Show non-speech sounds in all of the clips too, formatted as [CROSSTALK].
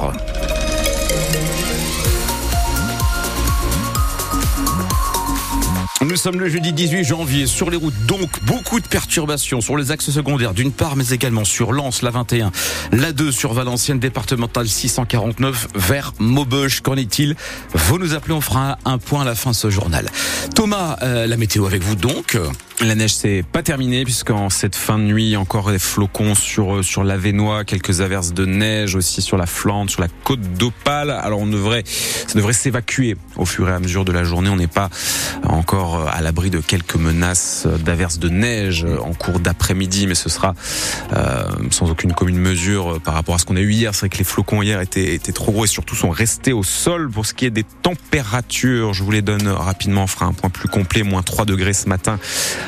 heures. Nous sommes le jeudi 18 janvier sur les routes, donc beaucoup de perturbations sur les axes secondaires d'une part, mais également sur Lens, la 21, la 2 sur Valenciennes, départementale 649 vers Maubeuge. Qu'en est-il? Vous nous appelez, on fera un point à la fin de ce journal. Thomas, euh, la météo avec vous donc la neige c'est pas terminé puisqu'en cette fin de nuit encore des flocons sur euh, sur l'Avenois, quelques averses de neige aussi sur la Flandre, sur la côte d'Opale. Alors on devrait ça devrait s'évacuer au fur et à mesure de la journée. On n'est pas encore euh, à l'abri de quelques menaces d'averses de neige en cours d'après-midi, mais ce sera euh, sans aucune commune mesure par rapport à ce qu'on a eu hier. C'est vrai que les flocons hier étaient, trop gros et surtout sont restés au sol. Pour ce qui est des températures, je vous les donne rapidement. On fera un point plus complet. Moins 3 degrés ce matin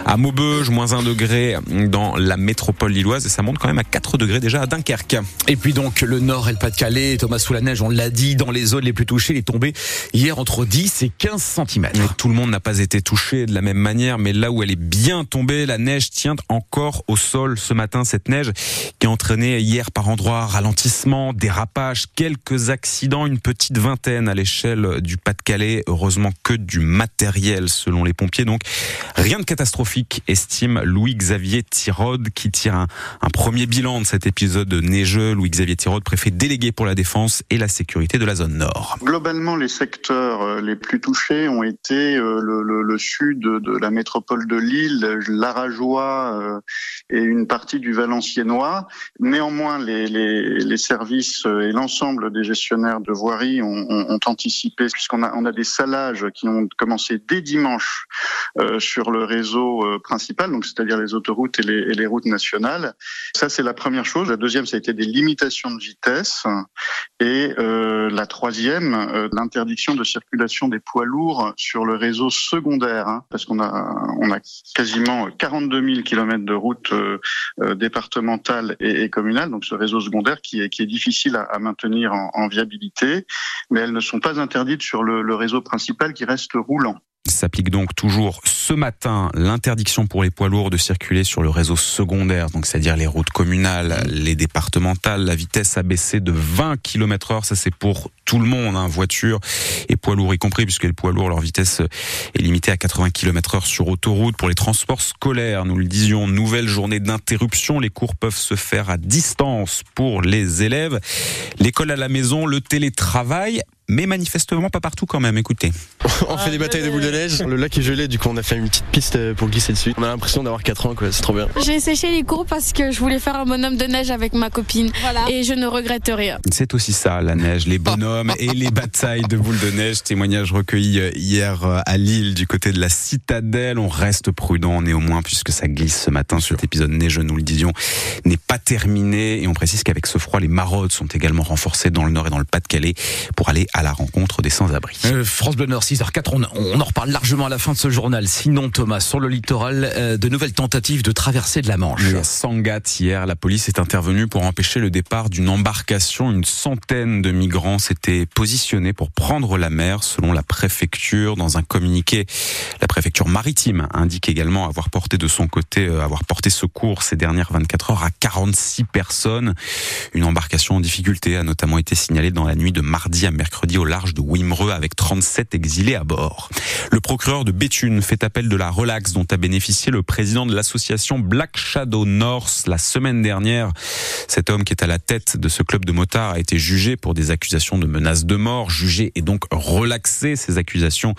à Maubeuge, moins 1 degré dans la métropole lilloise et ça monte quand même à 4 degrés déjà à Dunkerque. Et puis donc le nord et le Pas-de-Calais, Thomas sous la neige, on l'a dit, dans les zones les plus touchées, tombé hier entre 10 et 15 cm. tout le monde n'a pas été touché de la même manière, mais là où elle est bien tombée, la neige tient encore au sol ce matin, cette neige qui a entraîné hier par endroits ralentissement, dérapage, quelques accidents, une petite vingtaine à l'échelle du Pas-de-Calais, heureusement que du matériel selon les pompiers, donc rien de catastrophique estime Louis-Xavier Tirode, qui tire un, premier bilan de cet épisode neigeux. Louis-Xavier Tirode, préfet délégué pour la défense et la sécurité de la zone nord. Globalement, les secteurs euh, les plus touchés ont été euh, le, sud de la métropole de Lille, l'Arajois euh, et une partie du Valenciennois. Néanmoins, les, services et l'ensemble des gestionnaires de voirie ont, anticipé, puisqu'on a, des salages qui ont commencé dès dimanche sur le réseau principales, donc c'est-à-dire les autoroutes et les, routes nationales. Ça, c'est la première chose. La deuxième, ça a été des limitations de vitesse. Et la troisième, l'interdiction de circulation des poids lourds sur le réseau secondaire, hein, parce qu'on a, on a quasiment 42 000 kilomètres de routes départementales et, communales, donc ce réseau secondaire qui est, qui est difficile à, maintenir en, viabilité, mais elles ne sont pas interdites sur le réseau principal qui reste roulant s'applique donc toujours ce matin l'interdiction pour les poids lourds de circuler sur le réseau secondaire, donc c'est-à-dire les routes communales, les départementales. La vitesse a baissé de 20 km heure, ça c'est pour tout le monde, hein, voiture et poids lourds y compris, puisque les poids lourds, leur vitesse est limitée à 80 km heure sur autoroute. Pour les transports scolaires, nous le disions, nouvelle journée d'interruption. Les cours peuvent se faire à distance pour les élèves. L'école à la maison, le télétravail mais manifestement pas partout quand même. Écoutez. [LAUGHS] on fait des batailles de boules de neige. Le lac est gelé, du coup on a fait une petite piste euh, pour glisser dessus. On a l'impression d'avoir 4 ans, quoi. C'est trop bien. J'ai séché les cours parce que je voulais faire un bonhomme de neige avec ma copine. Voilà. Et je ne regrette rien. C'est aussi ça, la neige, les bonhommes [LAUGHS] et les batailles de boules de neige. Témoignage recueilli euh, hier euh, à Lille, du côté de la citadelle. On reste prudent néanmoins puisque ça glisse ce matin. Cet épisode neigeux, nous le disions, n'est pas terminé. Et on précise qu'avec ce froid, les maraudes sont également renforcées dans le nord et dans le Pas-de-Calais pour aller à la rencontre des sans-abri. Euh, France Bleu Nord 6h04, on, en reparle largement à la fin de ce journal. Sinon, Thomas, sur le littoral, euh, de nouvelles tentatives de traversée de la Manche. À Sangat, hier, la police est intervenue pour empêcher le départ d'une embarcation. Une centaine de migrants s'étaient positionnés pour prendre la mer, selon la préfecture. Dans un communiqué, la préfecture maritime indique également avoir porté de son côté, euh, avoir porté secours ces dernières 24 heures à 46 personnes. Une embarcation en difficulté a notamment été signalée dans la nuit de mardi à mercredi au large de Wimereux avec 37 exilés à bord. Le procureur de Béthune fait appel de la relaxe dont a bénéficié le président de l'association Black Shadow North la semaine dernière. Cet homme qui est à la tête de ce club de motards a été jugé pour des accusations de menaces de mort, jugé et donc relaxé. Ces accusations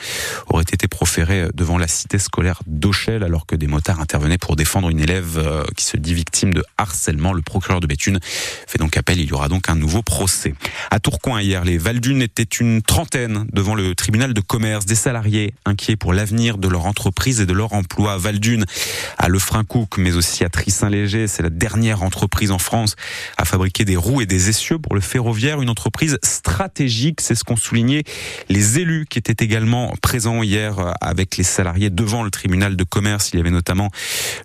auraient été proférées devant la cité scolaire d'Auchel alors que des motards intervenaient pour défendre une élève euh, qui se dit victime de harcèlement. Le procureur de Béthune fait donc appel. Il y aura donc un nouveau procès. À Tourcoing hier, les Valdunes étaient une trentaine devant le tribunal de commerce, des salariés inquiets pour l'avenir de leur entreprise et de leur emploi. Valdune, à Lefrancouc, mais aussi à Trissin-Léger, c'est la dernière entreprise en France à fabriquer des roues et des essieux pour le ferroviaire, une entreprise stratégique, c'est ce qu'ont souligné les élus qui étaient également présents hier avec les salariés devant le tribunal de commerce. Il y avait notamment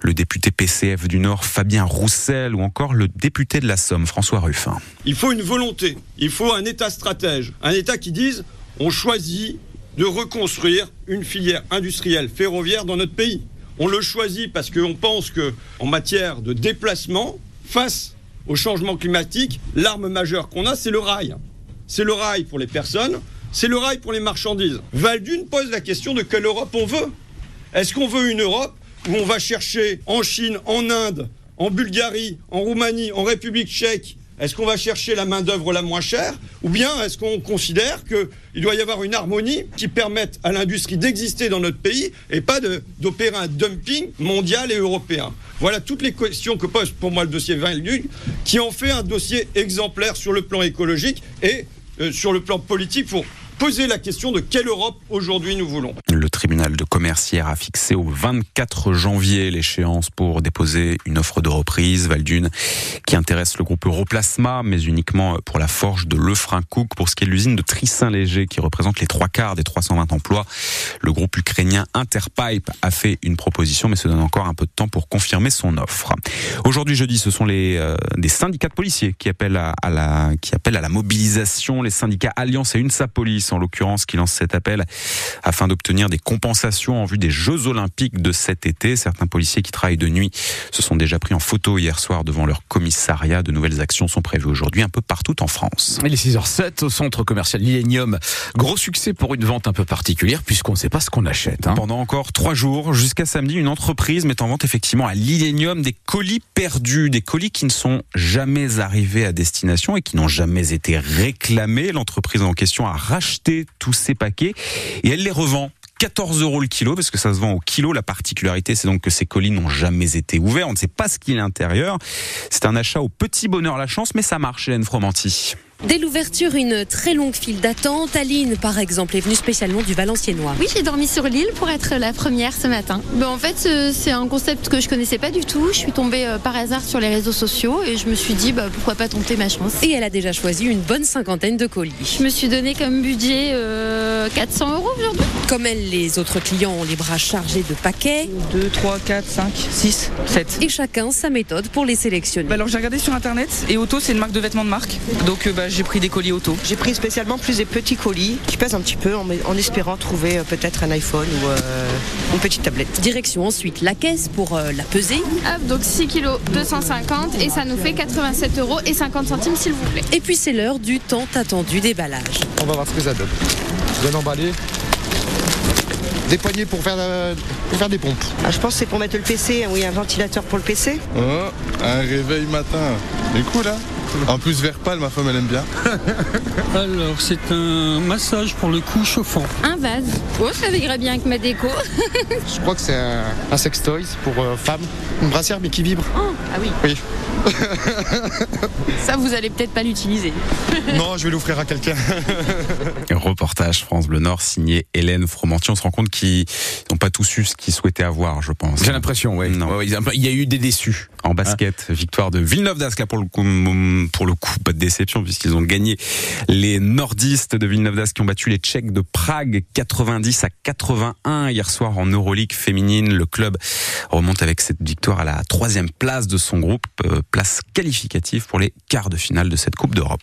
le député PCF du Nord, Fabien Roussel, ou encore le député de la Somme, François Ruffin. Il faut une volonté, il faut un État stratège, un État qui dise on choisit de reconstruire une filière industrielle ferroviaire dans notre pays. On le choisit parce qu'on pense que, en matière de déplacement, face au changement climatique, l'arme majeure qu'on a, c'est le rail. c'est le rail pour les personnes, c'est le rail pour les marchandises. Valdune pose la question de quelle Europe on veut. Est-ce qu'on veut une Europe où on va chercher en Chine, en Inde, en Bulgarie, en Roumanie, en République tchèque, est-ce qu'on va chercher la main-d'œuvre la moins chère Ou bien est-ce qu'on considère qu'il doit y avoir une harmonie qui permette à l'industrie d'exister dans notre pays et pas d'opérer un dumping mondial et européen? Voilà toutes les questions que pose pour moi le dossier Valdune, qui en fait un dossier exemplaire sur le plan écologique et euh, sur le plan politique poser la question de quelle Europe aujourd'hui nous voulons. Le tribunal de commerce hier a fixé au 24 janvier l'échéance pour déposer une offre de reprise Valdune qui intéresse le groupe Europlasma mais uniquement pour la forge de Lefrancouc pour ce qui est de l'usine de Trissin-Léger qui représente les trois quarts des 320 emplois. Le groupe ukrainien Interpipe a fait une proposition mais se donne encore un peu de temps pour confirmer son offre. Aujourd'hui jeudi, ce sont les euh, des syndicats de policiers qui appellent à, la qui appellent à la mobilisation, les syndicats Alliance et UNSA Police en l'occurrence, qui lance cet appel afin d'obtenir des compensations en vue des Jeux Olympiques de cet été. Certains policiers qui travaillent de nuit se sont déjà pris en photo hier soir devant leur commissariat. De nouvelles actions sont prévues aujourd'hui un peu partout en France. Il est 6h07 au centre commercial Millennium. Gros succès pour une vente un peu particulière puisqu'on ne sait pas ce qu'on achète. Hein. Pendant encore trois jours, jusqu'à samedi, une entreprise met en vente effectivement à l'Illénium des colis perdus, des colis qui ne sont jamais arrivés à destination et qui n'ont jamais été réclamés. L'entreprise en question a racheté tous ces paquets et elle les revend 14 euros le kilo parce que ça se vend au kilo. La particularité, c'est donc que ces colis n'ont jamais été ouverts. On ne sait pas ce qu'il y a à l'intérieur. C'est un achat au petit bonheur la chance, mais ça marche, Hélène Fromanti. Dès l'ouverture, une très longue file d'attente. Aline, par exemple, est venue spécialement du Valenciennois. Oui, j'ai dormi sur l'île pour être la première ce matin. Ben, en fait, euh, c'est un concept que je connaissais pas du tout. Je suis tombée euh, par hasard sur les réseaux sociaux et je me suis dit bah, pourquoi pas tenter ma chance. Et elle a déjà choisi une bonne cinquantaine de colis. Je me suis donné comme budget 400 euh, euros aujourd'hui. Comme elle, les autres clients ont les bras chargés de paquets. 2, 3, 4, 5, 6, 7. Et chacun sa méthode pour les sélectionner. Bah alors j'ai regardé sur internet et Auto c'est une marque de vêtements de marque. Donc bah, j'ai pris des colis auto. J'ai pris spécialement plus des petits colis qui pèsent un petit peu en, espérant trouver euh, peut-être un iPhone ou euh, une petite tablette. Direction ensuite la caisse pour euh, la peser. donc 6 kg 250 et ça nous fait 87 euros et 50 centimes s'il vous plaît. Et puis c'est l'heure du temps attendu déballage. On va voir ce que ça donne. Je viens d'emballer des poignées pour faire, pour faire des pompes. Ah, je pense que c'est pour mettre le PC, oui, un ventilateur pour le PC. Oh, un réveil matin. C'est cool, hein en plus, vert pâle, ma femme, elle aime bien. [LAUGHS] Alors, c'est un massage pour le cou chauffant. Un vase. Oh, ça irait bien avec ma déco. Je crois que c'est un, un sextoy pour euh, femme. Une brassière, mais qui vibre. Oh, ah oui. Oui. [LAUGHS] Ça, vous allez peut-être pas l'utiliser. non, je vais l'offrir à quelqu'un. [LAUGHS] Reportage France Bleu Nord signé Hélène Fromanti. On se rend compte qu'ils n'ont pas tous eu ce qu'ils souhaitaient avoir, je pense. J'ai l'impression, oui. il y a eu des déçus. En basket, victoire de Villeneuve d'Ascq, pour le coup, pour le coup, pas de déception puisqu'ils ont gagné les nordistes de Villeneuve d'Ascq qui ont battu les Tchèques de Prague 90 à 81 hier soir en Euroleague féminine. Le club remonte avec cette victoire à la troisième place de son groupe, place qualificative pour les quarts de finale de cette Coupe d'Europe.